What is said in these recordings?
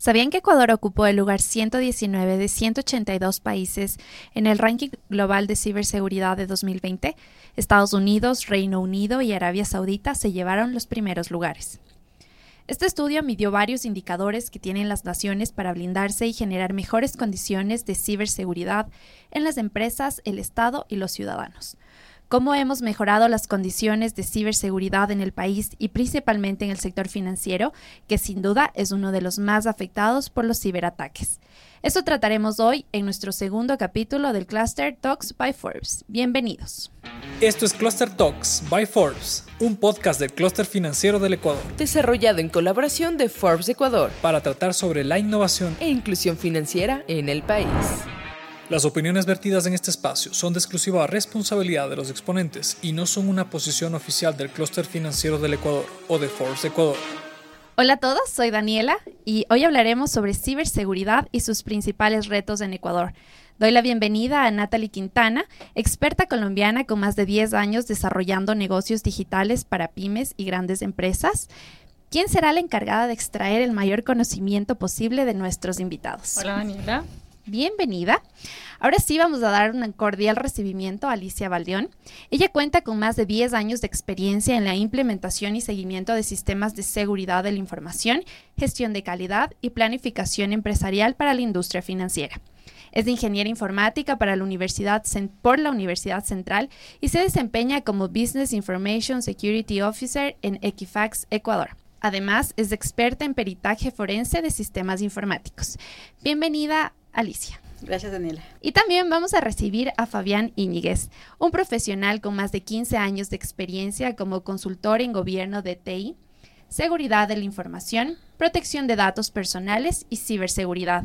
¿Sabían que Ecuador ocupó el lugar 119 de 182 países en el ranking global de ciberseguridad de 2020? Estados Unidos, Reino Unido y Arabia Saudita se llevaron los primeros lugares. Este estudio midió varios indicadores que tienen las naciones para blindarse y generar mejores condiciones de ciberseguridad en las empresas, el Estado y los ciudadanos cómo hemos mejorado las condiciones de ciberseguridad en el país y principalmente en el sector financiero, que sin duda es uno de los más afectados por los ciberataques. Eso trataremos hoy en nuestro segundo capítulo del Cluster Talks by Forbes. Bienvenidos. Esto es Cluster Talks by Forbes, un podcast del clúster financiero del Ecuador. Desarrollado en colaboración de Forbes Ecuador. Para tratar sobre la innovación e inclusión financiera en el país. Las opiniones vertidas en este espacio son de exclusiva responsabilidad de los exponentes y no son una posición oficial del clúster financiero del Ecuador o de Forbes Ecuador. Hola a todos, soy Daniela y hoy hablaremos sobre ciberseguridad y sus principales retos en Ecuador. Doy la bienvenida a Natalie Quintana, experta colombiana con más de 10 años desarrollando negocios digitales para pymes y grandes empresas. ¿Quién será la encargada de extraer el mayor conocimiento posible de nuestros invitados? Hola Daniela bienvenida. Ahora sí vamos a dar un cordial recibimiento a Alicia Valdeón. Ella cuenta con más de 10 años de experiencia en la implementación y seguimiento de sistemas de seguridad de la información, gestión de calidad y planificación empresarial para la industria financiera. Es ingeniera informática para la Universidad por la Universidad Central y se desempeña como Business Information Security Officer en Equifax, Ecuador. Además, es experta en peritaje forense de sistemas informáticos. Bienvenida, Alicia. Gracias, Daniela. Y también vamos a recibir a Fabián Íñiguez, un profesional con más de 15 años de experiencia como consultor en gobierno de TI, seguridad de la información, protección de datos personales y ciberseguridad.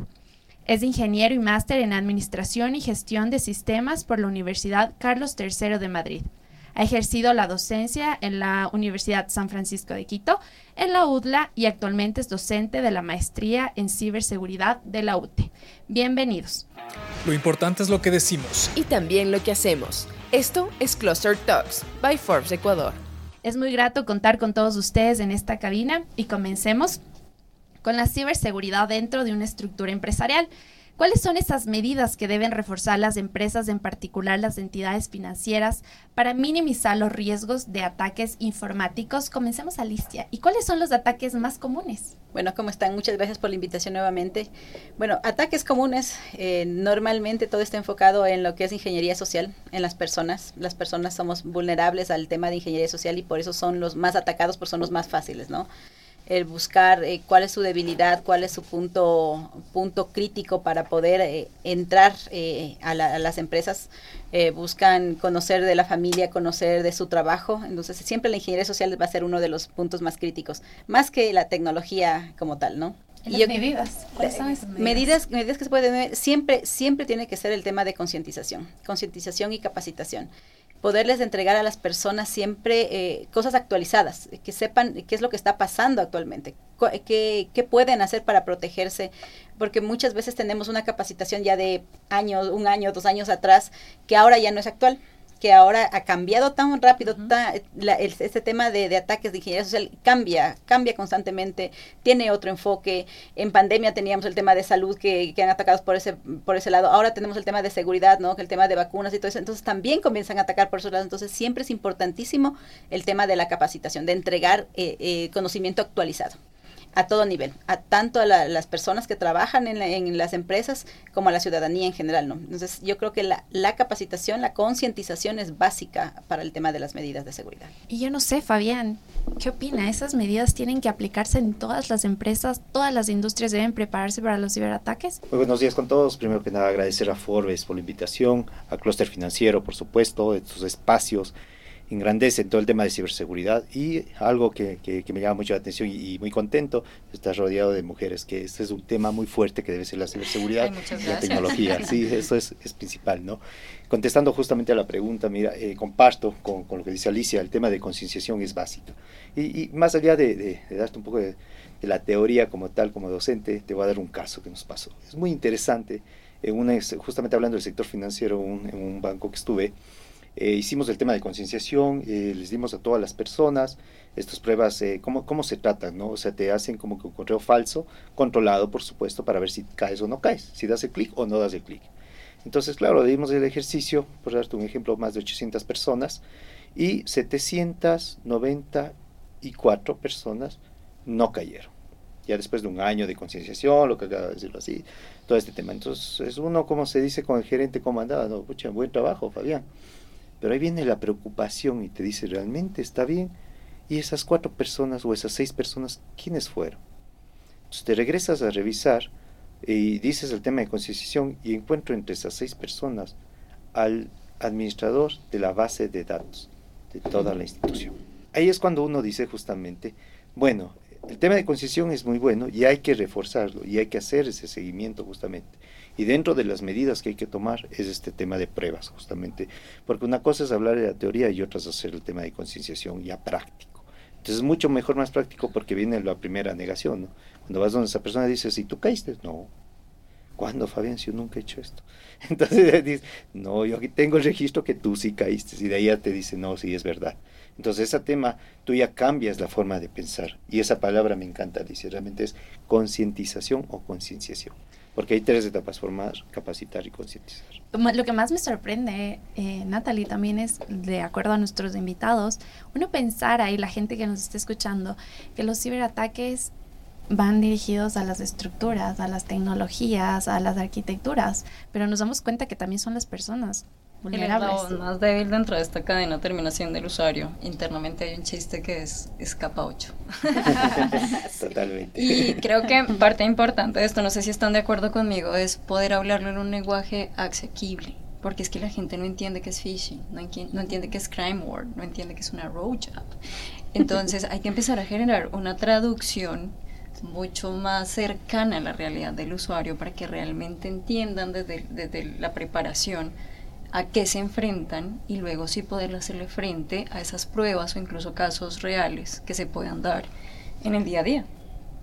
Es ingeniero y máster en Administración y Gestión de Sistemas por la Universidad Carlos III de Madrid. Ha ejercido la docencia en la Universidad San Francisco de Quito, en la UDLA y actualmente es docente de la maestría en ciberseguridad de la UTE. Bienvenidos. Lo importante es lo que decimos. Y también lo que hacemos. Esto es Cluster Talks by Forbes Ecuador. Es muy grato contar con todos ustedes en esta cabina y comencemos con la ciberseguridad dentro de una estructura empresarial. ¿Cuáles son esas medidas que deben reforzar las empresas, en particular las entidades financieras, para minimizar los riesgos de ataques informáticos? Comencemos, Alicia. ¿Y cuáles son los ataques más comunes? Bueno, ¿cómo están? Muchas gracias por la invitación nuevamente. Bueno, ataques comunes, eh, normalmente todo está enfocado en lo que es ingeniería social, en las personas. Las personas somos vulnerables al tema de ingeniería social y por eso son los más atacados, porque son los más fáciles, ¿no? El buscar eh, cuál es su debilidad, cuál es su punto, punto crítico para poder eh, entrar eh, a, las empresas. buscan conocer de la familia, conocer de su trabajo. Entonces, siempre la ingeniería social va a ser uno de los puntos más críticos, más que la tecnología como tal, ¿no? ¿Y medidas? ¿Cuáles son esas medidas? Medidas, que se pueden siempre, siempre tiene que ser el tema de concientización, concientización y capacitación poderles entregar a las personas siempre eh, cosas actualizadas, que sepan qué es lo que está pasando actualmente, qué, qué pueden hacer para protegerse, porque muchas veces tenemos una capacitación ya de años, un año, dos años atrás, que ahora ya no es actual que ahora ha cambiado tan rápido, este tema de, ataques de ingeniería social cambia, cambia constantemente, tiene otro enfoque. En pandemia teníamos el tema de salud que, que han atacado por ese, por ese lado, ahora tenemos el tema de seguridad, ¿no? el tema de vacunas y todo eso, entonces también comienzan a atacar por esos lados. Entonces siempre es importantísimo el tema de la capacitación, de entregar eh, eh, conocimiento actualizado a todo nivel, a tanto a las personas que trabajan en, las empresas como a la ciudadanía en general, ¿no? Entonces, yo creo que la, la capacitación, la concientización es básica para el tema de las medidas de seguridad. Y yo no sé, Fabián, ¿qué opina? ¿Esas medidas tienen que aplicarse en todas las empresas? ¿Todas las industrias deben prepararse para los ciberataques? Muy buenos días con todos. Primero que nada, agradecer a Forbes por la invitación, a Cluster Financiero, por supuesto, de sus espacios engrandece en todo el tema de ciberseguridad y algo que, que, me llama mucho la atención y, muy contento, estar rodeado de mujeres, que este es un tema muy fuerte que debe ser la ciberseguridad y la tecnología. Sí, eso es, es, principal, ¿no? Contestando justamente a la pregunta, mira, eh, comparto con, con, lo que dice Alicia, el tema de concienciación es básico. Y, y más allá de, de, darte un poco de, de, la teoría como tal, como docente, te voy a dar un caso que nos pasó. Es muy interesante, en una, justamente hablando del sector financiero, en un banco que estuve, Eh, hicimos el tema de concienciación, eh, les dimos a todas las personas estas pruebas, eh, cómo, cómo se tratan, ¿no? O sea, te hacen como que un correo falso, controlado, por supuesto, para ver si caes o no caes, si das el clic o no das el clic. Entonces, claro, dimos el ejercicio, por darte un ejemplo, más de 800 personas y 794 personas no cayeron. Ya después de un año de concienciación, lo que acaba de decirlo así, todo este tema. Entonces, es uno, como se dice con el gerente comandado, no, pucha, buen trabajo, Fabián. Pero ahí viene la preocupación y te dice, ¿realmente está bien? Y esas cuatro personas o esas seis personas, ¿quiénes fueron? Entonces te regresas a revisar y dices el tema de concienciación y encuentro entre esas seis personas al administrador de la base de datos de toda la institución. Ahí es cuando uno dice justamente, bueno, el tema de concesión es muy bueno y hay que reforzarlo y hay que hacer ese seguimiento justamente. Y dentro de las medidas que hay que tomar es este tema de pruebas justamente, porque una cosa es hablar de la teoría y otra es hacer el tema de concienciación ya práctico. Entonces es mucho mejor, más práctico porque viene la primera negación. Cuando vas donde esa persona dice, ¿y tú caíste? No. ¿Cuándo, Fabián? Si yo nunca he hecho esto. Entonces dice, no, yo aquí tengo el registro que tú sí caíste. Y de ahí ya te dice, no, sí es verdad. Entonces, ese tema, tú ya cambias la forma de pensar. Y esa palabra me encanta, dice, realmente es concientización o concienciación. Porque hay tres etapas, formar, capacitar y concientizar. Lo que más me sorprende, eh, Natalie, también es, de acuerdo a nuestros invitados, uno pensar ahí, la gente que nos está escuchando, que los ciberataques van dirigidos a las estructuras, a las tecnologías, a las arquitecturas, pero nos damos cuenta que también son las personas vulnerables. El más débil dentro de esta cadena terminación del usuario. Internamente hay un chiste que es escapa 8. Totalmente. Y creo que parte importante de esto, no sé si están de acuerdo conmigo, es poder hablarlo en un lenguaje asequible. Porque es que la gente no entiende que es phishing, no, no entiende que es crime word, no entiende que es una roadmap. Entonces hay que empezar a generar una traducción mucho más cercana a la realidad del usuario para que realmente entiendan desde, desde la preparación a qué se enfrentan y luego sí poder hacerle frente a esas pruebas o incluso casos reales que se puedan dar en el día a día.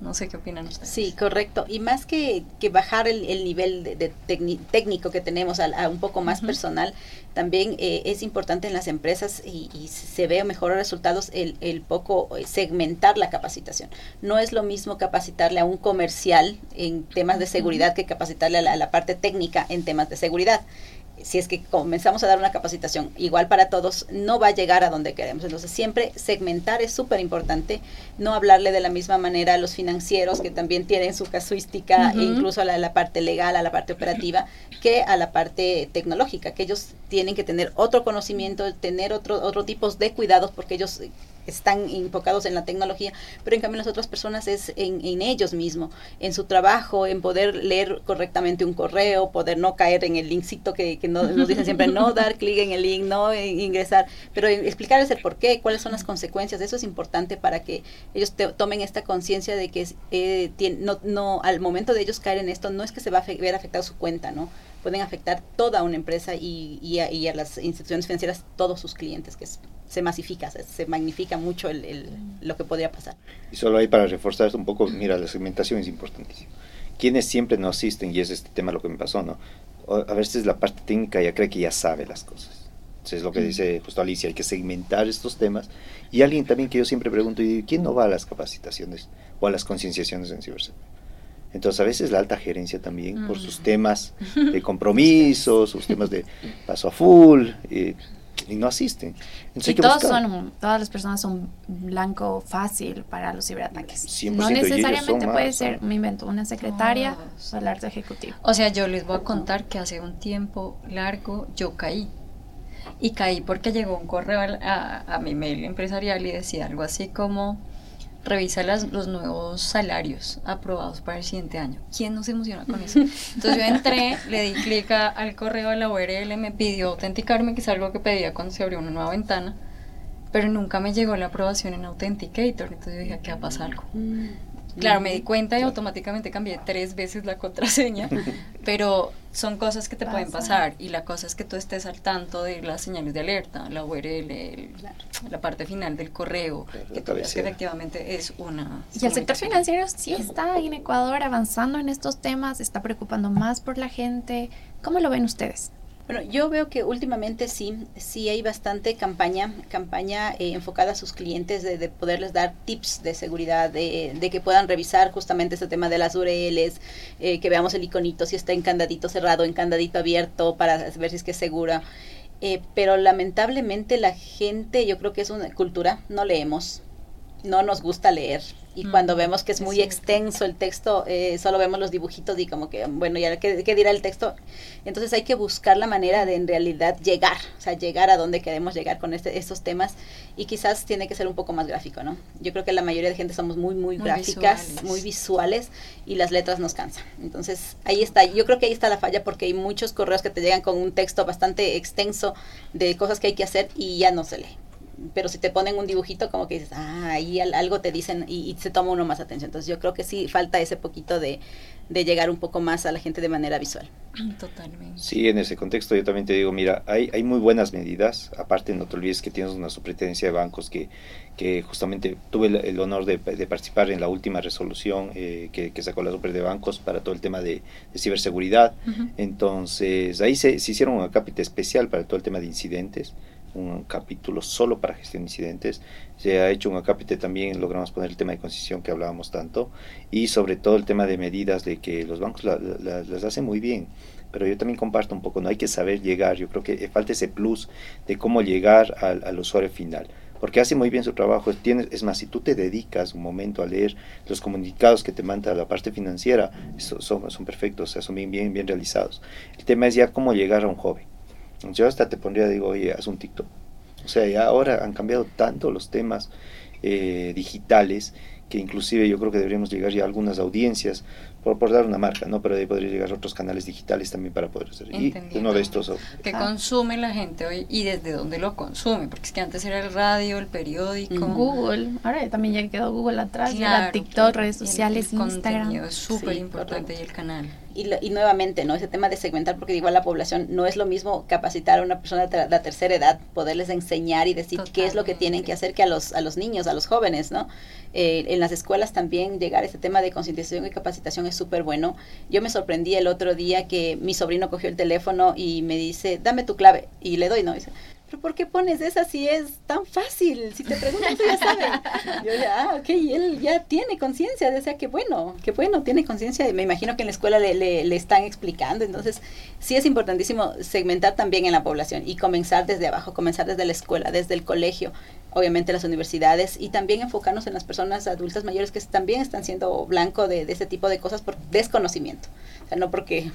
No sé qué opinan ustedes. Sí, correcto. Y más que, que bajar el, nivel de, técnico que tenemos a, un poco más personal, también eh, es importante en las empresas y, se ve mejores resultados el, el, poco eh, segmentar la capacitación. No es lo mismo capacitarle a un comercial en temas de seguridad que capacitarle a la parte técnica en temas de seguridad si es que comenzamos a dar una capacitación igual para todos, no va a llegar a donde queremos. Entonces, siempre segmentar es súper importante, no hablarle de la misma manera a los financieros, que también tienen su casuística, e incluso a la, parte legal, a la parte operativa, que a la parte tecnológica, que ellos tienen que tener otro conocimiento, tener otro, otro tipos de cuidados, porque ellos están enfocados en la tecnología, pero en cambio las otras personas es en, en ellos mismos, en su trabajo, en poder leer correctamente un correo, poder no caer en el linkcito que, que no, nos dicen siempre, no dar clic en el link, no ingresar, pero explicarles el por qué, cuáles son las consecuencias, eso es importante para que ellos tomen esta conciencia de que eh, no, no, al momento de ellos caer en esto, no es que se va a ver afectado su cuenta, ¿no? Pueden afectar toda una empresa y, y, a, y a las instituciones financieras, todos sus clientes, que es se masifica, se, magnifica mucho el, lo que podría pasar. Y solo ahí para reforzar un poco, mira, la segmentación es importantísima. Quienes siempre no asisten, y es este tema lo que me pasó, ¿no? A veces la parte técnica ya cree que ya sabe las cosas. Entonces, es lo que dice justo Alicia, hay que segmentar estos temas. Y alguien también que yo siempre pregunto, ¿y quién no va a las capacitaciones o a las concienciaciones en ciberseguridad? Entonces, a veces la alta gerencia también, por sus temas de compromisos, sus temas de paso a full, eh, y no asisten. y todos son, todas las personas son blanco fácil para los ciberataques. No necesariamente puede ser, me invento, una secretaria o el arte ejecutivo. O sea, yo les voy a contar que hace un tiempo largo yo caí. Y caí porque llegó un correo a, a mi mail empresarial y decía algo así como revisa las, los nuevos salarios aprobados para el siguiente año. ¿Quién no se emociona con eso? Entonces yo entré, le di clic al correo de la URL, me pidió autenticarme, que es algo que pedía cuando se abrió una nueva ventana, pero nunca me llegó la aprobación en Authenticator. Entonces yo dije, ¿qué va a pasar algo? Mm. Claro, me di cuenta y automáticamente cambié tres veces la contraseña, pero son cosas que te pueden pasar y la cosa es que tú estés al tanto de las señales de alerta, la URL, la parte final del correo, que tú veas que efectivamente es una... Y el sector financiero sí está en Ecuador avanzando en estos temas, está preocupando más por la gente. ¿Cómo lo ven ustedes? Bueno, yo veo que últimamente sí, sí hay bastante campaña, campaña eh, enfocada a sus clientes de, poderles dar tips de seguridad, de, que puedan revisar justamente ese tema de las URLs, eh, que veamos el iconito, si está en candadito cerrado, en candadito abierto, para ver si es que es segura. Eh, pero lamentablemente la gente, yo creo que es una cultura, no leemos, no nos gusta leer, y cuando vemos que es muy extenso el texto, eh, solo vemos los dibujitos y como que, bueno, ya ¿qué, ¿qué, dirá el texto? Entonces hay que buscar la manera de en realidad llegar, o sea, llegar a donde queremos llegar con este, estos temas y quizás tiene que ser un poco más gráfico, ¿no? Yo creo que la mayoría de gente somos muy, muy, gráficas, muy visuales y las letras nos cansan. Entonces ahí está, yo creo que ahí está la falla porque hay muchos correos que te llegan con un texto bastante extenso de cosas que hay que hacer y ya no se lee pero si te ponen un dibujito como que dices, ah, ahí algo te dicen y, se toma uno más atención. Entonces yo creo que sí falta ese poquito de, de, llegar un poco más a la gente de manera visual. Totalmente. Sí, en ese contexto yo también te digo, mira, hay, hay muy buenas medidas. Aparte, no te olvides que tienes una superintendencia de bancos que, que justamente tuve el, honor de, de, participar en la última resolución eh, que, que, sacó la super de bancos para todo el tema de, ciberseguridad. Entonces, ahí se, se hicieron un acápite especial para todo el tema de incidentes un capítulo solo para gestión de incidentes. Se ha hecho un acápite también, logramos poner el tema de concesión que hablábamos tanto, y sobre todo el tema de medidas de que los bancos las hacen muy bien. Pero yo también comparto un poco, no hay que saber llegar, yo creo que falta ese plus de cómo llegar al, usuario final porque hace muy bien su trabajo. Tienes, es más, si tú te dedicas un momento a leer los comunicados que te manda la parte financiera, son, son perfectos, son bien, bien realizados. El tema es ya cómo llegar a un joven. Yo hasta te pondría, digo, oye, haz un TikTok. O sea, ya ahora han cambiado tanto los temas eh, digitales que inclusive yo creo que deberíamos llegar ya a algunas audiencias por, dar una marca, ¿no? Pero ahí podría llegar a otros canales digitales también para poder hacer. Y uno de estos... Que ah. consume la gente hoy y desde dónde lo consume, porque es que antes era el radio, el periódico. Google, ahora también ya quedó Google atrás, claro, TikTok, redes sociales, el, Instagram. es súper importante y el canal. Y, y, nuevamente, ¿no? Ese tema de segmentar, porque igual la población no es lo mismo capacitar a una persona de la tercera edad, poderles enseñar y decir qué es lo que tienen que hacer que a los, a los niños, a los jóvenes, ¿no? Eh, en las escuelas también llegar a ese tema de concientización y capacitación es súper bueno. Yo me sorprendí el otro día que mi sobrino cogió el teléfono y me dice, dame tu clave. Y le doy, ¿no? dice, pero ¿por qué pones esa si es tan fácil? Si te preguntan, tú ya sabes. Yo ya, ah, ok, y él ya tiene conciencia, o sea, que bueno, que bueno, tiene conciencia. Me imagino que en la escuela le, le, le, están explicando. Entonces, sí es importantísimo segmentar también en la población y comenzar desde abajo, comenzar desde la escuela, desde el colegio, obviamente las universidades, y también enfocarnos en las personas adultas mayores que también están siendo blanco de, de ese tipo de cosas por desconocimiento. O sea, no porque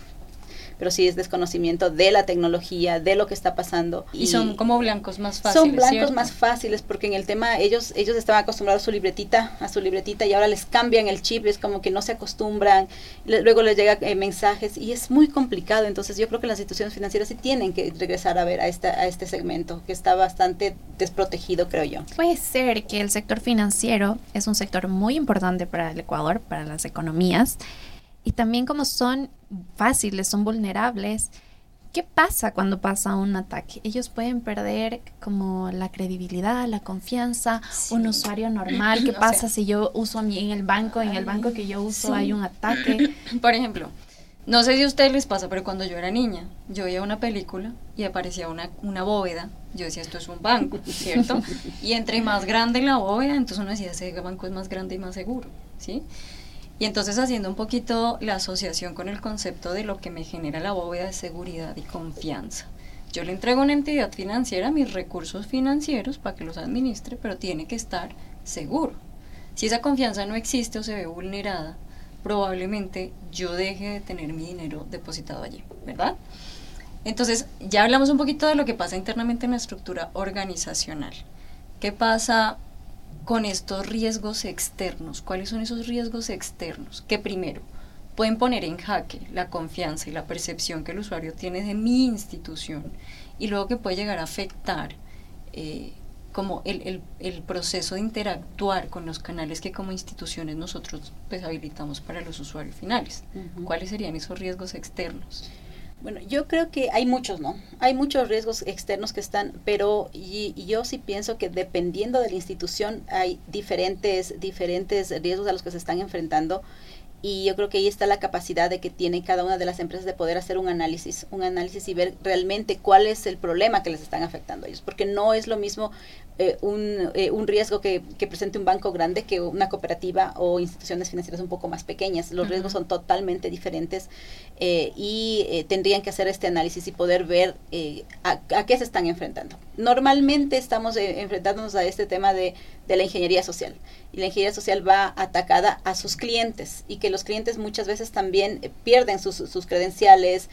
pero sí es desconocimiento de la tecnología, de lo que está pasando. Y, son como blancos más fáciles. Son blancos más fáciles porque en el tema ellos ellos estaban acostumbrados a su libretita, a su libretita y ahora les cambian el chip, es como que no se acostumbran, luego les llega eh, mensajes y es muy complicado. Entonces yo creo que las instituciones financieras sí tienen que regresar a ver a, esta, a este segmento que está bastante desprotegido, creo yo. Puede ser que el sector financiero es un sector muy importante para el Ecuador, para las economías. Y también como son fáciles, son vulnerables, ¿qué pasa cuando pasa un ataque? Ellos pueden perder como la credibilidad, la confianza, un usuario normal. ¿Qué pasa si yo uso a mí en el banco, en el banco que yo uso hay un ataque? Por ejemplo, no sé si a ustedes les pasa, pero cuando yo era niña, yo veía una película y aparecía una, una bóveda. Yo decía, esto es un banco, ¿cierto? y entre más grande la bóveda, entonces uno decía, ese banco es más grande y más seguro, ¿sí? Y entonces haciendo un poquito la asociación con el concepto de lo que me genera la bóveda de seguridad y confianza. Yo le entrego a una entidad financiera mis recursos financieros para que los administre, pero tiene que estar seguro. Si esa confianza no existe o se ve vulnerada, probablemente yo deje de tener mi dinero depositado allí, ¿verdad? Entonces, ya hablamos un poquito de lo que pasa internamente en la estructura organizacional. ¿Qué pasa con estos riesgos externos. ¿Cuáles son esos riesgos externos? Que primero pueden poner en jaque la confianza y la percepción que el usuario tiene de mi institución y luego que puede llegar a afectar eh, como el, proceso de interactuar con los canales que como instituciones nosotros pues, habilitamos para los usuarios finales. ¿Cuáles serían esos riesgos externos? Bueno, yo creo que hay muchos, ¿no? Hay muchos riesgos externos que están, pero y, yo sí pienso que dependiendo de la institución hay diferentes, diferentes riesgos a los que se están enfrentando y yo creo que ahí está la capacidad de que tiene cada una de las empresas de poder hacer un análisis, un análisis y ver realmente cuál es el problema que les están afectando a ellos, porque no es lo mismo eh, un, eh, un, riesgo que, que, presente un banco grande que una cooperativa o instituciones financieras un poco más pequeñas. Los riesgos son totalmente diferentes eh, y tendrían que hacer este análisis y poder ver a, a, qué se están enfrentando. Normalmente estamos enfrentándonos a este tema de, de la ingeniería social y la ingeniería social va atacada a sus clientes y que los clientes muchas veces también pierden sus, sus credenciales,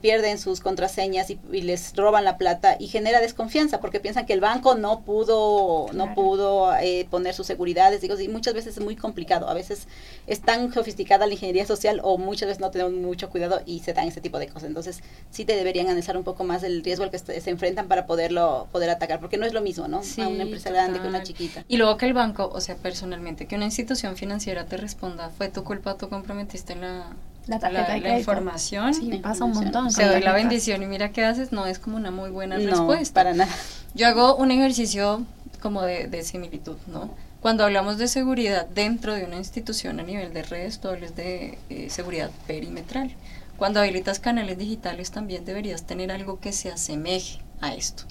pierden sus contraseñas y, y, les roban la plata y genera desconfianza porque piensan que el banco no pudo no pudo eh, poner sus seguridades, digo, y muchas veces es muy complicado, a veces es tan sofisticada la ingeniería social o muchas veces no tenemos mucho cuidado y se dan ese tipo de cosas. Entonces, sí te deberían analizar un poco más el riesgo al que se enfrentan para poderlo poder atacar, porque no es lo mismo, ¿no? a una empresa grande que una chiquita. Y luego que el banco, o sea, personalmente, que una institución financiera te responda, fue tu culpa, tú comprometiste la la, tarjeta la, información. Sí, pasa un montón. Te doy la bendición y mira qué haces, no es como una muy buena no, respuesta. para nada. Yo hago un ejercicio como de, de, similitud, ¿no? Cuando hablamos de seguridad dentro de una institución a nivel de redes, todo es de eh, seguridad perimetral. Cuando habilitas canales digitales también deberías tener algo que se asemeje a esto.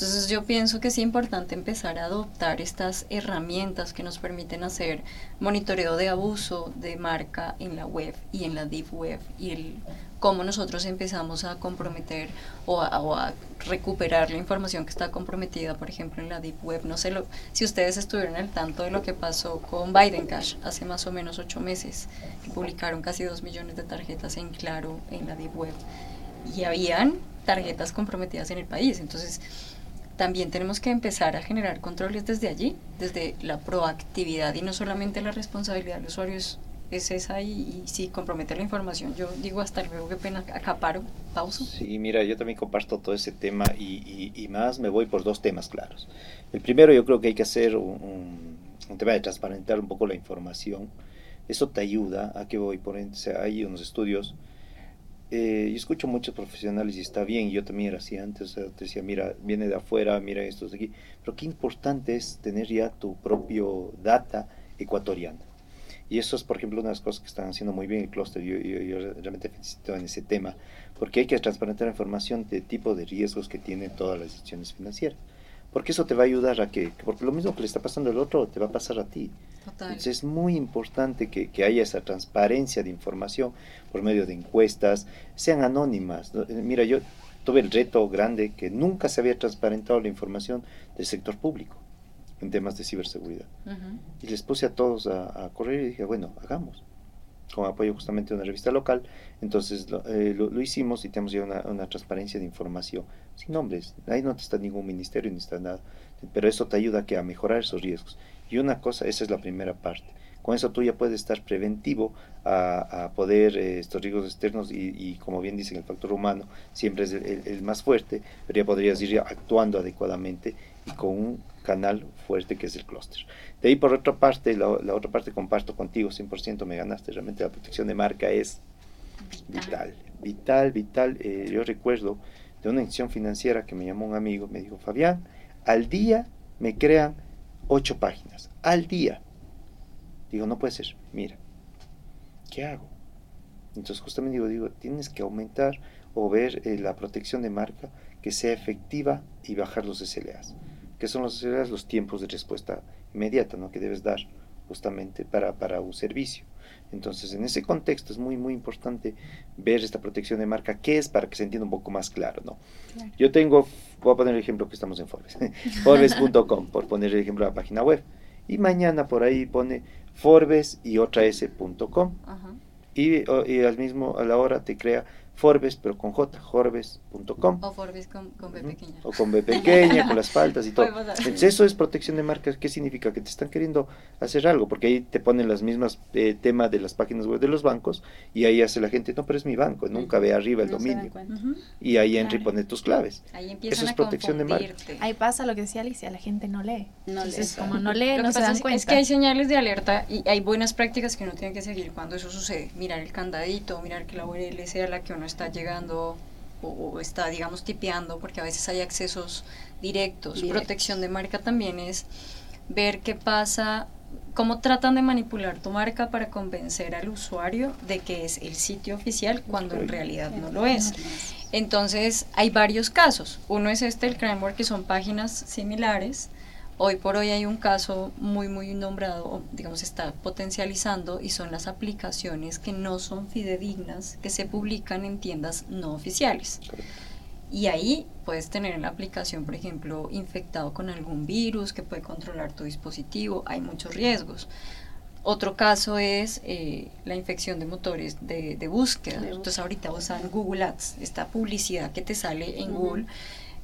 Entonces yo pienso que es importante empezar a adoptar estas herramientas que nos permiten hacer monitoreo de abuso de marca en la web y en la deep web y el cómo nosotros empezamos a comprometer o a, recuperar la información que está comprometida, por ejemplo, en la Deep Web. No sé lo, si ustedes estuvieron al tanto de lo que pasó con Biden Cash hace más o menos ocho meses, que publicaron casi dos millones de tarjetas en claro en la Deep Web. Y habían tarjetas comprometidas en el país. Entonces, también tenemos que empezar a generar controles desde allí, desde la proactividad y no solamente la responsabilidad del usuario es, esa y, si compromete la información, yo digo hasta luego, qué pena, acaparo, pauso. Sí, mira, yo también comparto todo ese tema y, y, más me voy por dos temas claros. El primero yo creo que hay que hacer un, un, tema de transparentar un poco la información. Eso te ayuda a que voy por, o sea, hay unos estudios eh, yo escucho muchos profesionales y está bien, yo también era así antes, te decía, mira, viene de afuera, mira esto de aquí, pero qué importante es tener ya tu propio data ecuatoriana. Y eso es, por ejemplo, una de las cosas que están haciendo muy bien el clúster. Yo, realmente felicito en ese tema, porque hay que transparentar información de tipo de riesgos que tienen todas las instituciones financieras. Porque eso te va a ayudar a que, porque lo mismo que le está pasando al otro, te va a pasar a ti. Entonces es muy importante que, que, haya esa transparencia de información por medio de encuestas, sean anónimas. Eh, mira, yo tuve el reto grande que nunca se había transparentado la información del sector público en temas de ciberseguridad. Y les puse a todos a, correr y dije, bueno, hagamos apoyo justamente de una revista local. Entonces lo, eh, lo, hicimos y tenemos ya una, una, transparencia de información sin nombres. Ahí no está ningún ministerio ni está nada, pero eso te ayuda que a mejorar esos riesgos. Y una cosa, esa es la primera parte. Con eso tú ya puedes estar preventivo a, a poder eh, estos riesgos externos y, y, como bien dicen, el factor humano siempre es el, el, más fuerte, pero ya podrías ir actuando adecuadamente y con un canal fuerte que es el clúster. De ahí por otra parte, la, la, otra parte comparto contigo, 100% me ganaste, realmente la protección de marca es vital, vital, vital. Eh, yo recuerdo de una institución financiera que me llamó un amigo, me dijo, Fabián, al día me crean ocho páginas, al día. Digo, no puede ser, mira, ¿qué hago? Entonces justamente digo, digo, tienes que aumentar o ver eh, la protección de marca que sea efectiva y bajar los SLAs. ¿Qué son los? Los tiempos de respuesta inmediata ¿no? que debes dar justamente para, para un servicio. Entonces, en ese contexto es muy, muy importante ver esta protección de marca, qué es para que se entienda un poco más claro, ¿no? Claro. Yo tengo, voy a poner el ejemplo que estamos en Forbes, forbes.com, por poner el ejemplo de la página web. Y mañana por ahí pone Forbes y otra S.com. Y, y, al mismo, a la hora te crea Forbes, pero con J, Forbes.com. O Forbes con, con, B pequeña. O con B pequeña, con las faltas y todo. Entonces, eso es protección de marcas. ¿Qué significa? Que te están queriendo hacer algo, porque ahí te ponen las mismas eh, temas de las páginas web de los bancos y ahí hace la gente, no, pero es mi banco, nunca ve arriba el no dominio. Y ahí claro. y pone tus claves. Ahí eso es protección de marca. Ahí pasa lo que decía Alicia, la gente no lee. No Entonces, lee. como no lee, lo no se dan es, cuenta. Es que hay señales de alerta y hay buenas prácticas que uno tiene que seguir cuando eso sucede. Mirar el candadito, mirar que la URL sea la que uno está llegando o, o, está, digamos, tipeando, porque a veces hay accesos directos. Directos. Protección de marca también es ver qué pasa cómo tratan de manipular tu marca para convencer al usuario de que es el sitio oficial cuando en realidad no lo es. Entonces, hay varios casos. Uno es este, el Cranmore, que son páginas similares. Hoy por hoy hay un caso muy, muy nombrado, digamos, está potencializando y son las aplicaciones que no son fidedignas, que se publican en tiendas no oficiales. Y ahí puedes tener en la aplicación, por ejemplo, infectado con algún virus que puede controlar tu dispositivo. Hay muchos riesgos. Otro caso es eh, la infección de motores de, búsqueda. Entonces ahorita usan Google Ads, esta publicidad que te sale en Google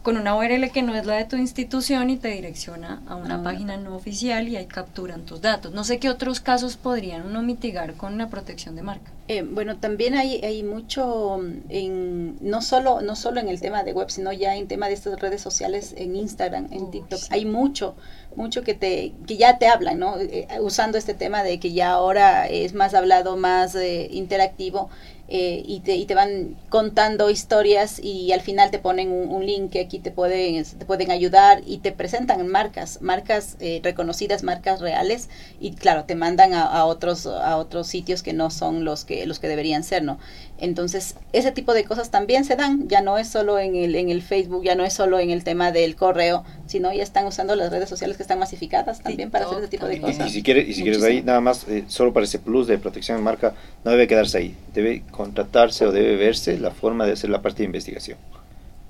con una URL que no es la de tu institución y te direcciona a una ah. página no oficial y ahí capturan tus datos. No sé qué otros casos podrían uno mitigar con la protección de marca. Eh, bueno, también hay, hay mucho en no solo no solo en el tema de web, sino ya en tema de estas redes sociales, en Instagram, en TikTok, hay mucho mucho que te que ya te hablan, ¿no? Eh, usando este tema de que ya ahora es más hablado, más eh, interactivo eh, y, te, y te van contando historias y al final te ponen un, link que aquí te pueden, te pueden ayudar y te presentan marcas, marcas eh, reconocidas, marcas reales y claro, te mandan a, otros, a otros sitios que no son los que, los que deberían ser, ¿no? Entonces, ese tipo de cosas también se dan, ya no es solo en el, en el Facebook, ya no es solo en el tema del correo, sino ya están usando las redes sociales que están masificadas también para hacer ese tipo de cosas. Y, si quieres, y si quieres ahí, nada más, eh, solo para ese plus de protección de marca, no debe quedarse ahí, debe contratarse o debe verse la forma de hacer la parte de investigación,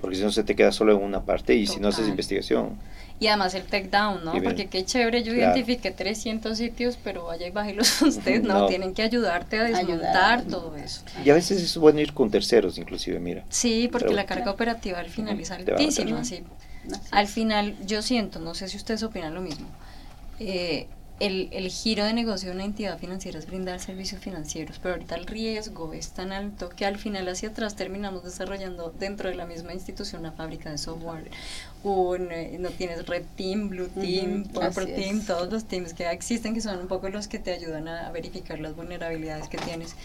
porque si no se te queda solo en una parte y si no haces investigación y además el take down, ¿no? Porque qué chévere, yo identifiqué 300 sitios, pero vaya y bájelos usted, ¿no? Tienen que ayudarte a desmontar todo eso. Y a veces es bueno ir con terceros, inclusive, mira. Sí, porque la carga operativa al final es altísima, sí. Al final, yo siento, no sé si ustedes opinan lo mismo, eh, el, el, giro de negocio de una entidad financiera es brindar servicios financieros, pero ahorita el riesgo es tan alto que al final hacia atrás terminamos desarrollando dentro de la misma institución una fábrica de software. Un, eh, no tienes Red Team, Blue Team, Purple Team, todos los teams que existen que son un poco los que te ayudan a, verificar las vulnerabilidades que tienes.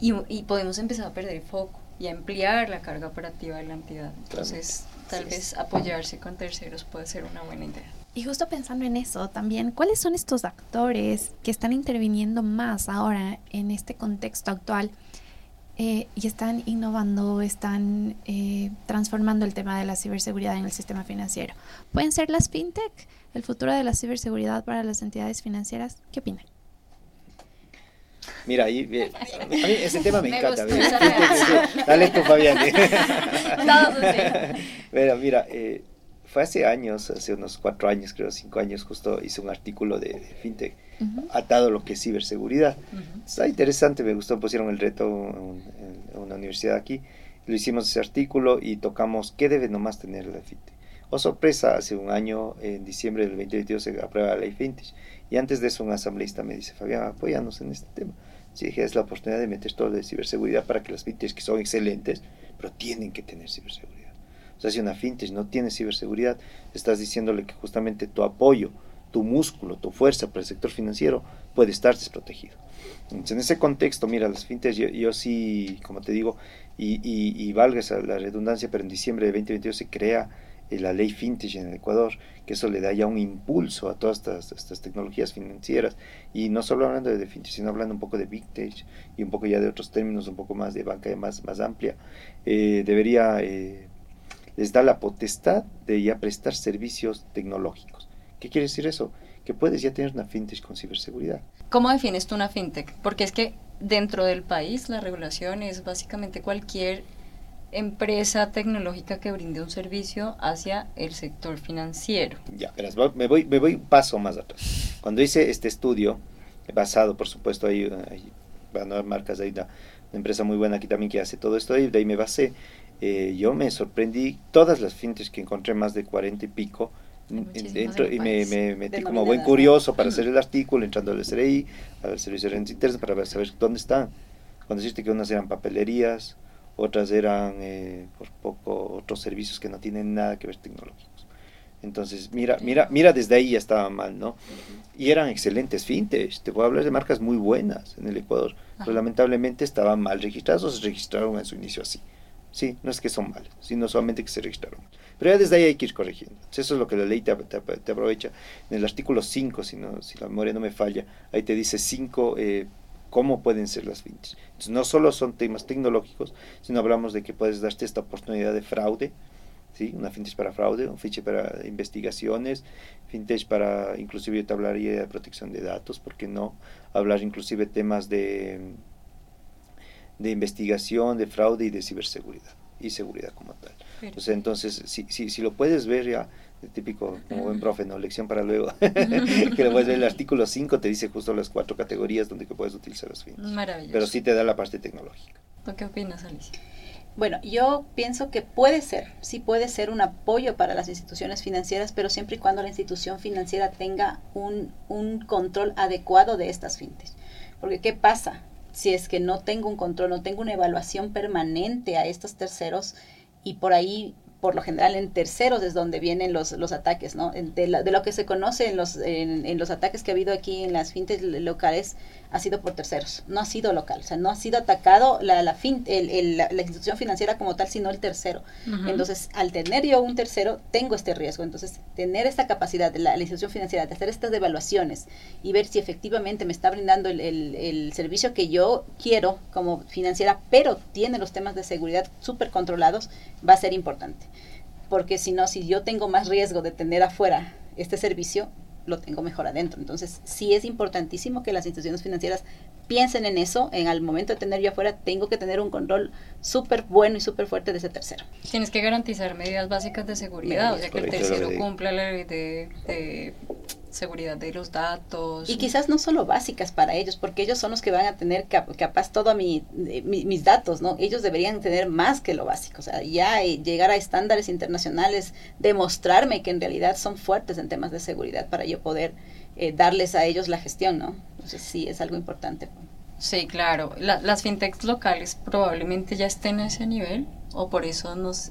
Y, y, podemos empezar a perder el foco y a ampliar la carga operativa de la entidad. Entonces, tal vez apoyarse con terceros puede ser una buena idea. Y justo pensando en eso también, ¿cuáles son estos actores que están interviniendo más ahora en este contexto actual eh, y están innovando, están eh, transformando el tema de la ciberseguridad en el sistema financiero? ¿Pueden ser las fintech, el futuro de la ciberseguridad para las entidades financieras? ¿Qué opinan? Mira, ahí, a mí ese tema me, encanta. Dale tú, Fabián. Pero mira, eh, fue hace años, hace unos cuatro años, creo, cinco años, justo hice un artículo de, FinTech atado a lo que es ciberseguridad. Está interesante, me gustó, pusieron el reto en, una universidad aquí, lo hicimos ese artículo y tocamos qué debe nomás tener la FinTech. O oh, sorpresa, hace un año, en diciembre del 2022, se aprueba la ley FinTech. Y antes de eso, un asambleísta me dice, Fabián, apóyanos en este tema. Sí, dije, es la oportunidad de meter todo de ciberseguridad para que las FinTech, que son excelentes, pero tienen que tener ciberseguridad. O sea, si una fintech no tiene ciberseguridad, estás diciéndole que justamente tu apoyo, tu músculo, tu fuerza para el sector financiero puede estar desprotegido. Entonces, en ese contexto, mira, las fintechs, yo, sí, como te digo, y, y, valga esa, la redundancia, pero en diciembre de 2022 se crea eh, la ley fintech en el Ecuador, que eso le da ya un impulso a todas estas, tecnologías financieras, y no solo hablando de fintech, sino hablando un poco de big tech y un poco ya de otros términos, un poco más de banca más, más amplia, eh, debería eh, les da la potestad de ya prestar servicios tecnológicos. ¿Qué quiere decir eso? Que puedes ya tener una fintech con ciberseguridad. ¿Cómo defines tú una fintech? Porque es que dentro del país la regulación es básicamente cualquier empresa tecnológica que brinde un servicio hacia el sector financiero. Ya, verás, me voy, me voy un paso más atrás. Cuando hice este estudio, basado por supuesto, ahí, van a haber marcas ahí, una, una empresa muy buena aquí también que hace todo esto, y de ahí me basé eh, yo me sorprendí, todas las fintes que encontré, más de cuarenta y pico, dentro, y me, metí como buen curioso para hacer el artículo, entrando al SRI, al Servicio de Rentas Internas, para saber dónde están. Cuando decirte que unas eran papelerías, otras eran, eh, por poco, otros servicios que no tienen nada que ver tecnológicos. Entonces, mira, mira, mira, desde ahí ya estaba mal, ¿no? Y eran excelentes fintech. Te puedo hablar de marcas muy buenas en el Ecuador. Pero lamentablemente estaban mal registrados o se registraron en su inicio así. Sí, no es que son malos, sino solamente que se registraron. Pero ya desde ahí hay que ir corrigiendo. eso es lo que la ley te, aprovecha. En el artículo 5, si, no, si la memoria no me falla, ahí te dice 5 eh, cómo pueden ser las fintechs. Entonces, no solo son temas tecnológicos, sino hablamos de que puedes darte esta oportunidad de fraude, ¿sí? una fintech para fraude, un fintech para investigaciones, fintech para, inclusive yo te hablaría de protección de datos, ¿por qué no? Hablar inclusive temas de, de investigación, de fraude y de ciberseguridad, y seguridad como tal. Entonces, entonces si, si, si lo puedes ver ya típico como buen profe, ¿no? Lección para luego. que lo puedes ver el artículo 5 te dice justo las cuatro categorías donde que puedes utilizar los fines. Maravilloso. Pero sí te da la parte tecnológica. ¿Tú qué opinas, Alicia? Bueno, yo pienso que puede ser, sí puede ser un apoyo para las instituciones financieras, pero siempre y cuando la institución financiera tenga un, un control adecuado de estas fintechs. Porque ¿qué pasa? Si es que no tengo un control, no tengo una evaluación permanente a estos terceros y por ahí por lo general en terceros es donde vienen los, los ataques, ¿no? De, lo que se conoce en los, en, los ataques que ha habido aquí en las fintes locales ha sido por terceros, no ha sido local, o sea, no ha sido atacado la, la, fin, el, la, institución financiera como tal, sino el tercero. Entonces, al tener yo un tercero, tengo este riesgo. Entonces, tener esta capacidad de la, institución financiera de hacer estas evaluaciones y ver si efectivamente me está brindando el, el servicio que yo quiero como financiera, pero tiene los temas de seguridad súper controlados, va a ser importante porque si no, si yo tengo más riesgo de tener afuera este servicio, lo tengo mejor adentro. Entonces, sí es importantísimo que las instituciones financieras piensen en eso. En el momento de tener yo afuera, tengo que tener un control súper bueno y súper fuerte de ese tercero. Tienes que garantizar medidas básicas de seguridad, o sea, que el tercero cumpla la ley de seguridad de los datos. Y quizás no solo básicas para ellos, porque ellos son los que van a tener capaz todo mi, mis datos, ¿no? Ellos deberían tener más que lo básico, o sea, ya eh, llegar a estándares internacionales, demostrarme que en realidad son fuertes en temas de seguridad para yo poder eh, darles a ellos la gestión, ¿no? Entonces sí, es algo importante. Sí, claro. las fintechs locales probablemente ya estén a ese nivel o por eso nos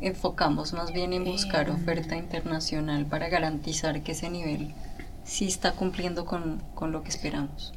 enfocamos más bien en buscar oferta internacional para garantizar que ese nivel sí está cumpliendo con, con lo que esperamos.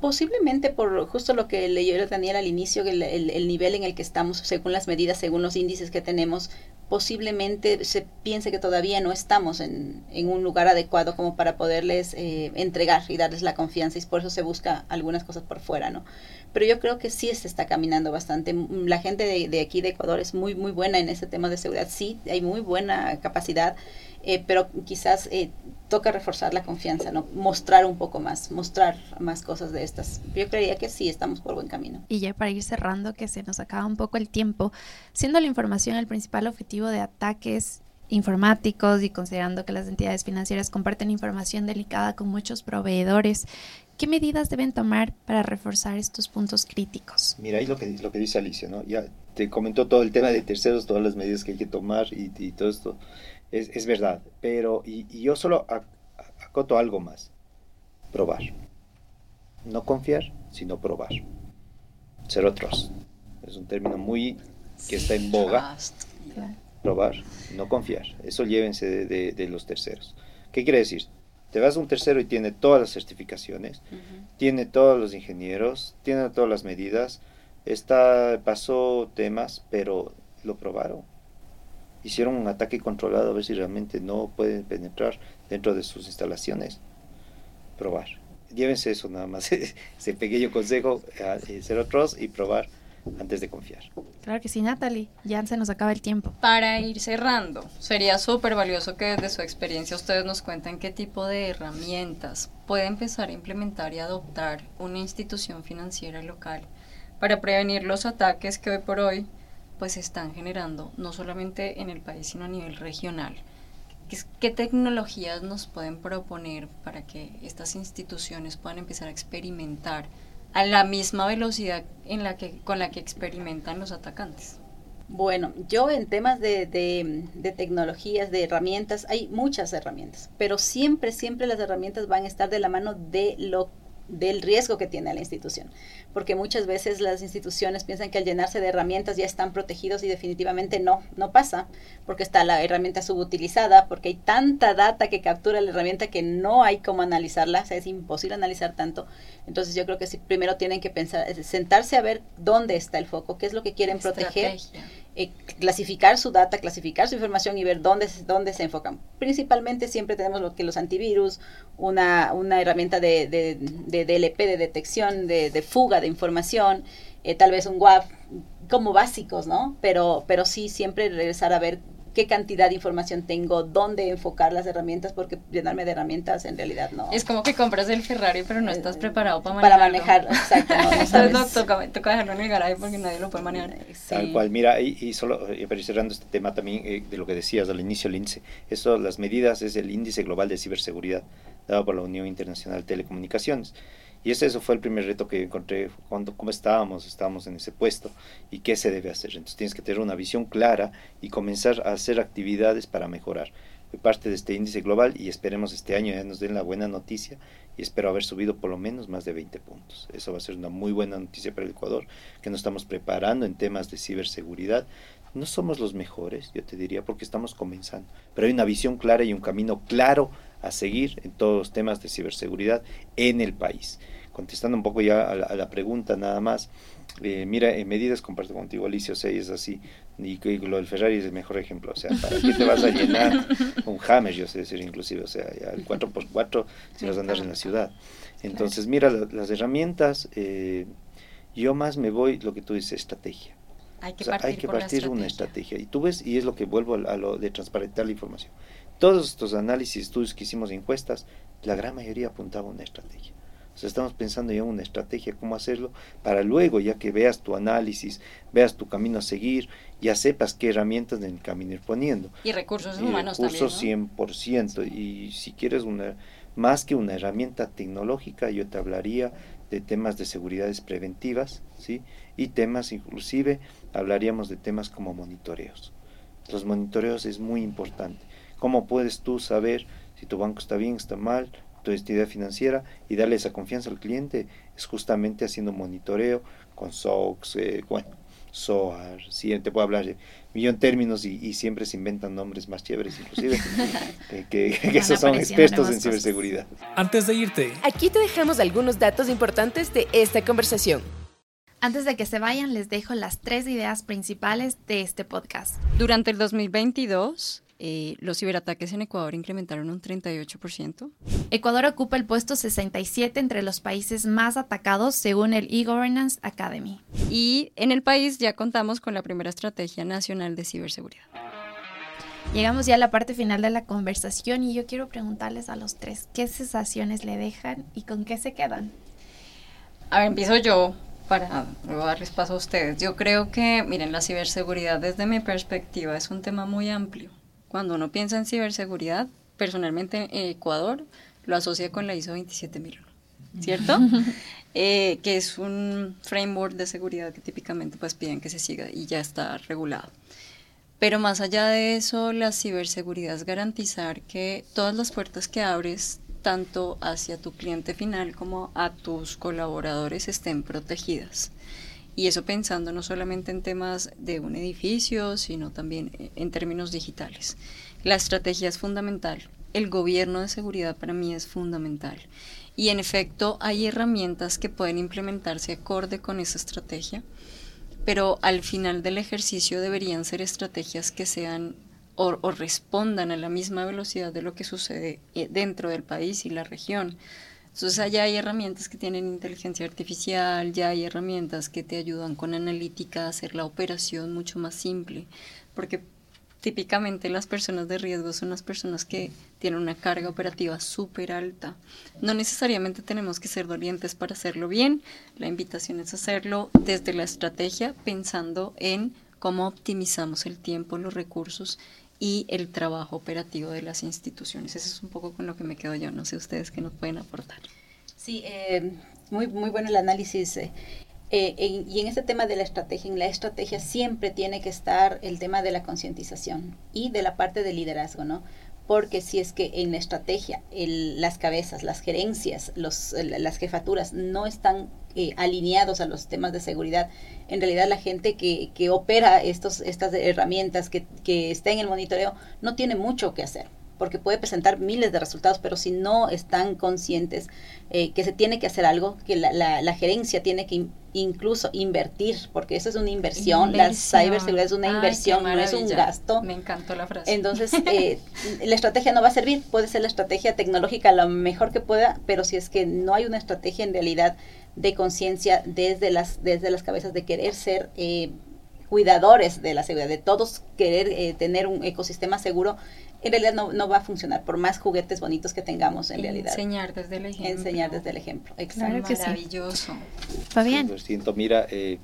Posiblemente por justo lo que leyó Daniel al inicio, el, el, nivel en el que estamos, según las medidas, según los índices que tenemos, posiblemente se piense que todavía no estamos en, en un lugar adecuado como para poderles eh, entregar y darles la confianza y por eso se busca algunas cosas por fuera, ¿no? Pero yo creo que sí se está caminando bastante. La gente de, de aquí de Ecuador es muy, muy buena en ese tema de seguridad. Sí, hay muy buena capacidad eh, pero quizás eh, toca reforzar la confianza, ¿no? Mostrar un poco más, mostrar más cosas de estas. Yo creía que sí, estamos por buen camino. Y ya para ir cerrando, que se nos acaba un poco el tiempo, siendo la información el principal objetivo de ataques informáticos y considerando que las entidades financieras comparten información delicada con muchos proveedores, ¿qué medidas deben tomar para reforzar estos puntos críticos? Mira, ahí lo que, lo que dice Alicia, ¿no? Ya te comentó todo el tema de terceros, todas las medidas que hay que tomar y, y todo esto es, es verdad, pero y, yo solo acoto algo más. Probar. No confiar, sino probar. Ser otros. Es un término muy que está en boga. Probar, no confiar. Eso llévense de, de, los terceros. ¿Qué quiere decir? Te vas a un tercero y tiene todas las certificaciones, tiene todos los ingenieros, tiene todas las medidas, está, pasó temas, pero lo probaron hicieron un ataque controlado a ver si realmente no pueden penetrar dentro de sus instalaciones. Probar. Llévense eso nada más, ese pequeño consejo, eh, ser otros y probar antes de confiar. Claro que sí, Natalie, ya se nos acaba el tiempo. Para ir cerrando, sería súper valioso que desde su experiencia ustedes nos cuenten qué tipo de herramientas puede empezar a implementar y adoptar una institución financiera local para prevenir los ataques que hoy por hoy pues están generando, no solamente en el país, sino a nivel regional. ¿Qué tecnologías nos pueden proponer para que estas instituciones puedan empezar a experimentar a la misma velocidad en la que, con la que experimentan los atacantes? Bueno, yo en temas de, de, de, tecnologías, de herramientas, hay muchas herramientas, pero siempre, siempre las herramientas van a estar de la mano de lo del riesgo que tiene la institución, porque muchas veces las instituciones piensan que al llenarse de herramientas ya están protegidos y definitivamente no, no pasa, porque está la herramienta subutilizada, porque hay tanta data que captura la herramienta que no hay cómo analizarla, o sea, es imposible analizar tanto. Entonces yo creo que sí, primero tienen que pensar, sentarse a ver dónde está el foco, qué es lo que quieren proteger eh, clasificar su data, clasificar su información y ver dónde, dónde se enfocan. Principalmente siempre tenemos lo que los antivirus, una, una herramienta de, de, de DLP, de detección, de, de fuga de información, eh, tal vez un WAF como básicos, ¿no? Pero, pero sí siempre regresar a ver qué cantidad de información tengo, dónde enfocar las herramientas, porque llenarme de herramientas en realidad no. Es como que compras el Ferrari, pero no estás preparado para manejarlo. Para manejarlo, exacto. No, Entonces no, toca, toca, dejarlo en el garaje porque nadie lo puede manejar. Tal cual, mira, y, y solo, eh, pero cerrando este tema también eh, de lo que decías al inicio, el índice, eso, las medidas es el índice global de ciberseguridad dado por la Unión Internacional de Telecomunicaciones. Y ese, fue el primer reto que encontré cuando cómo estábamos, estábamos en ese puesto y qué se debe hacer. Entonces tienes que tener una visión clara y comenzar a hacer actividades para mejorar. Fue parte de este índice global y esperemos este año ya nos den la buena noticia y espero haber subido por lo menos más de 20 puntos. Eso va a ser una muy buena noticia para el Ecuador, que nos estamos preparando en temas de ciberseguridad. No somos los mejores, yo te diría, porque estamos comenzando, pero hay una visión clara y un camino claro a seguir en todos los temas de ciberseguridad en el país. Contestando un poco ya a la, pregunta nada más, eh, mira, en medidas comparto contigo, Alicia, o sea, es así, y, lo del Ferrari es el mejor ejemplo, o sea, ¿para qué te vas a llenar un Hammer, yo sé decir, inclusive, o sea, el 4x4 si vas a andar en la ciudad. Entonces, mira, las herramientas, eh, yo más me voy, lo que tú dices, estrategia. Hay que partir, hay que partir una estrategia. Y tú ves, y es lo que vuelvo a, a lo de transparentar la información todos estos análisis, estudios que hicimos encuestas, la gran mayoría apuntaba a una estrategia. O sea, estamos pensando ya en una estrategia, cómo hacerlo, para luego, ya que veas tu análisis, veas tu camino a seguir, ya sepas qué herramientas en el camino ir poniendo. Y recursos humanos recursos también, ¿no? 100%. Y si quieres una, más que una herramienta tecnológica, yo te hablaría de temas de seguridades preventivas, ¿sí? Y temas, inclusive, hablaríamos de temas como monitoreos. Los monitoreos es muy importante ¿Cómo puedes tú saber si tu banco está bien, está mal, tu entidad financiera y darle esa confianza al cliente? Es justamente haciendo monitoreo con SOX, eh, bueno, SOAR, sí, te puedo hablar de millón términos y, siempre se inventan nombres más chéveres inclusive, que, que, esos son expertos en ciberseguridad. Antes de irte, aquí te dejamos algunos datos importantes de esta conversación. Antes de que se vayan, les dejo las tres ideas principales de este podcast. Durante el 2022, eh, los ciberataques en Ecuador incrementaron un 38%. Ecuador ocupa el puesto 67 entre los países más atacados según el eGovernance Academy. Y en el país ya contamos con la primera estrategia nacional de ciberseguridad. Llegamos ya a la parte final de la conversación y yo quiero preguntarles a los tres qué sensaciones le dejan y con qué se quedan. A ver, empiezo yo para luego darles paso a ustedes. Yo creo que, miren, la ciberseguridad desde mi perspectiva es un tema muy amplio cuando uno piensa en ciberseguridad, personalmente en Ecuador lo asocia con la ISO 27001, ¿cierto? Eh, que es un framework de seguridad que típicamente pues piden que se siga y ya está regulado. Pero más allá de eso, la ciberseguridad es garantizar que todas las puertas que abres, tanto hacia tu cliente final como a tus colaboradores, estén protegidas. Y eso pensando no solamente en temas de un edificio, sino también en términos digitales. La estrategia es fundamental. El gobierno de seguridad para mí es fundamental. Y en efecto hay herramientas que pueden implementarse acorde con esa estrategia, pero al final del ejercicio deberían ser estrategias que sean o, o respondan a la misma velocidad de lo que sucede eh, dentro del país y la región. Entonces ya hay herramientas que tienen inteligencia artificial, ya hay herramientas que te ayudan con analítica a hacer la operación mucho más simple, porque típicamente las personas de riesgo son las personas que tienen una carga operativa súper alta. No necesariamente tenemos que ser dolientes para hacerlo bien, la invitación es hacerlo desde la estrategia pensando en cómo optimizamos el tiempo, los recursos y el trabajo operativo de las instituciones. Eso es un poco con lo que me quedo yo. No sé ustedes qué nos pueden aportar. Sí, eh, muy, muy bueno el análisis. Eh, eh, y en este tema de la estrategia, en la estrategia siempre tiene que estar el tema de la concientización y de la parte de liderazgo, ¿no? Porque si es que en la estrategia las cabezas, las gerencias, los, las jefaturas no están eh, alineados a los temas de seguridad. En realidad la gente que, opera estos, estas herramientas, que, que está en el monitoreo, no tiene mucho que hacer porque puede presentar miles de resultados, pero si no están conscientes eh, que se tiene que hacer algo, que la, la, gerencia tiene que incluso invertir, porque eso es una inversión, la ciberseguridad es una inversión, no es un gasto. Me encantó la frase. Entonces, eh, la estrategia no va a servir, puede ser la estrategia tecnológica lo mejor que pueda, pero si es que no hay una estrategia en realidad de conciencia desde las, desde las cabezas de querer ser... Eh, cuidadores de la seguridad, de todos querer eh, tener un ecosistema seguro, en realidad no, no, va a funcionar por más juguetes bonitos que tengamos en realidad. Enseñar desde el ejemplo. Enseñar desde el ejemplo, exacto. Maravilloso. Fabián. siento, mira, eh,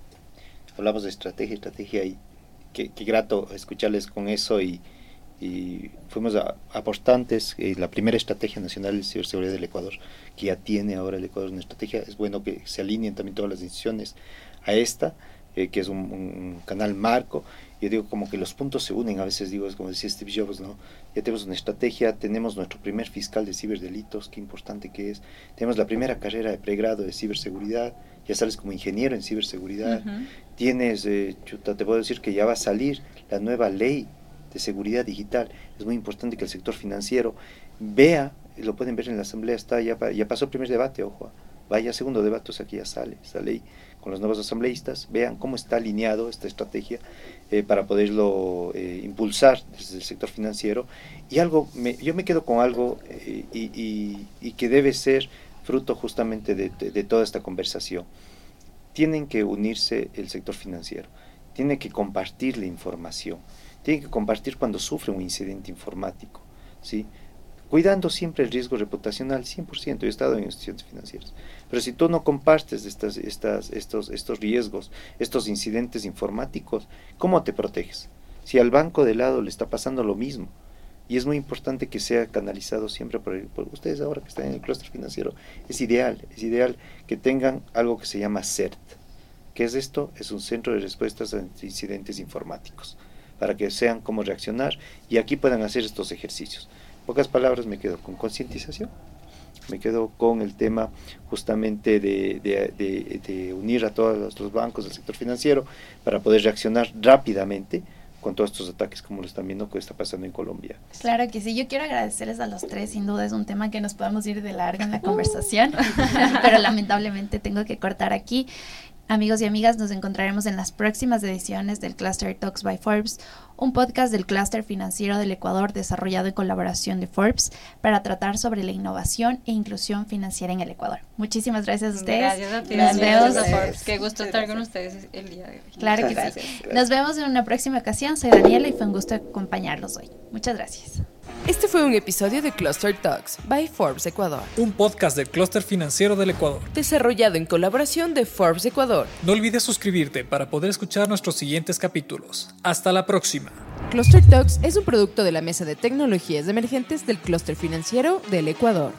hablamos de estrategia, estrategia y qué, grato escucharles con eso y, y fuimos a, aportantes. Eh, la primera estrategia nacional de ciberseguridad del Ecuador, que ya tiene ahora el Ecuador una estrategia, es bueno que se alineen también todas las decisiones a esta eh, que es un, canal marco. Yo digo como que los puntos se unen, a veces digo, es como decía Steve Jobs, ¿no? Ya tenemos una estrategia, tenemos nuestro primer fiscal de ciberdelitos, qué importante que es. Tenemos la primera carrera de pregrado de ciberseguridad, ya sales como ingeniero en ciberseguridad. Tienes, eh, chuta, te puedo decir que ya va a salir la nueva ley de seguridad digital. Es muy importante que el sector financiero vea, lo pueden ver en la asamblea, está ya, ya pasó el primer debate, ojo, vaya segundo debate, o sea, aquí ya sale esa ley con los nuevos asambleístas, vean cómo está alineado esta estrategia eh, para poderlo eh, impulsar desde el sector financiero. Y algo, yo me quedo con algo eh, y, que debe ser fruto justamente de, toda esta conversación. Tienen que unirse el sector financiero, tiene que compartir la información, tiene que compartir cuando sufre un incidente informático, ¿sí? Cuidando siempre el riesgo reputacional 100%. Yo he estado en instituciones financieras. Pero si tú no compartes estas, estas, estos, estos riesgos, estos incidentes informáticos, ¿cómo te proteges? Si al banco de lado le está pasando lo mismo, y es muy importante que sea canalizado siempre por, ustedes ahora que están en el clúster financiero, es ideal, es ideal que tengan algo que se llama CERT. ¿Qué es esto? Es un centro de respuestas a incidentes informáticos, para que sean cómo reaccionar y aquí puedan hacer estos ejercicios. Pocas palabras me quedo con concientización, me quedo con el tema justamente de, unir a todos los bancos del sector financiero para poder reaccionar rápidamente con todos estos ataques como lo están viendo que está pasando en Colombia. Claro que sí, yo quiero agradecerles a los tres, sin duda es un tema que nos podemos ir de largo en la conversación, pero lamentablemente tengo que cortar aquí. Amigos y amigas, nos encontraremos en las próximas ediciones del Cluster Talks by Forbes, un podcast del Cluster Financiero del Ecuador desarrollado en colaboración de Forbes para tratar sobre la innovación e inclusión financiera en el Ecuador. Muchísimas gracias a ustedes. Gracias a ti. Nos vemos. Forbes. Qué gusto estar con ustedes el día de hoy. Claro que sí. Nos vemos en una próxima ocasión. Soy Daniela y fue un gusto acompañarlos hoy. Muchas gracias. Este fue un episodio de Cluster Talks by Forbes Ecuador. Un podcast del Cluster Financiero del Ecuador. Desarrollado en colaboración de Forbes Ecuador. No olvides suscribirte para poder escuchar nuestros siguientes capítulos. Hasta la próxima. Cluster Talks es un producto de la Mesa de Tecnologías Emergentes del Cluster Financiero del Ecuador.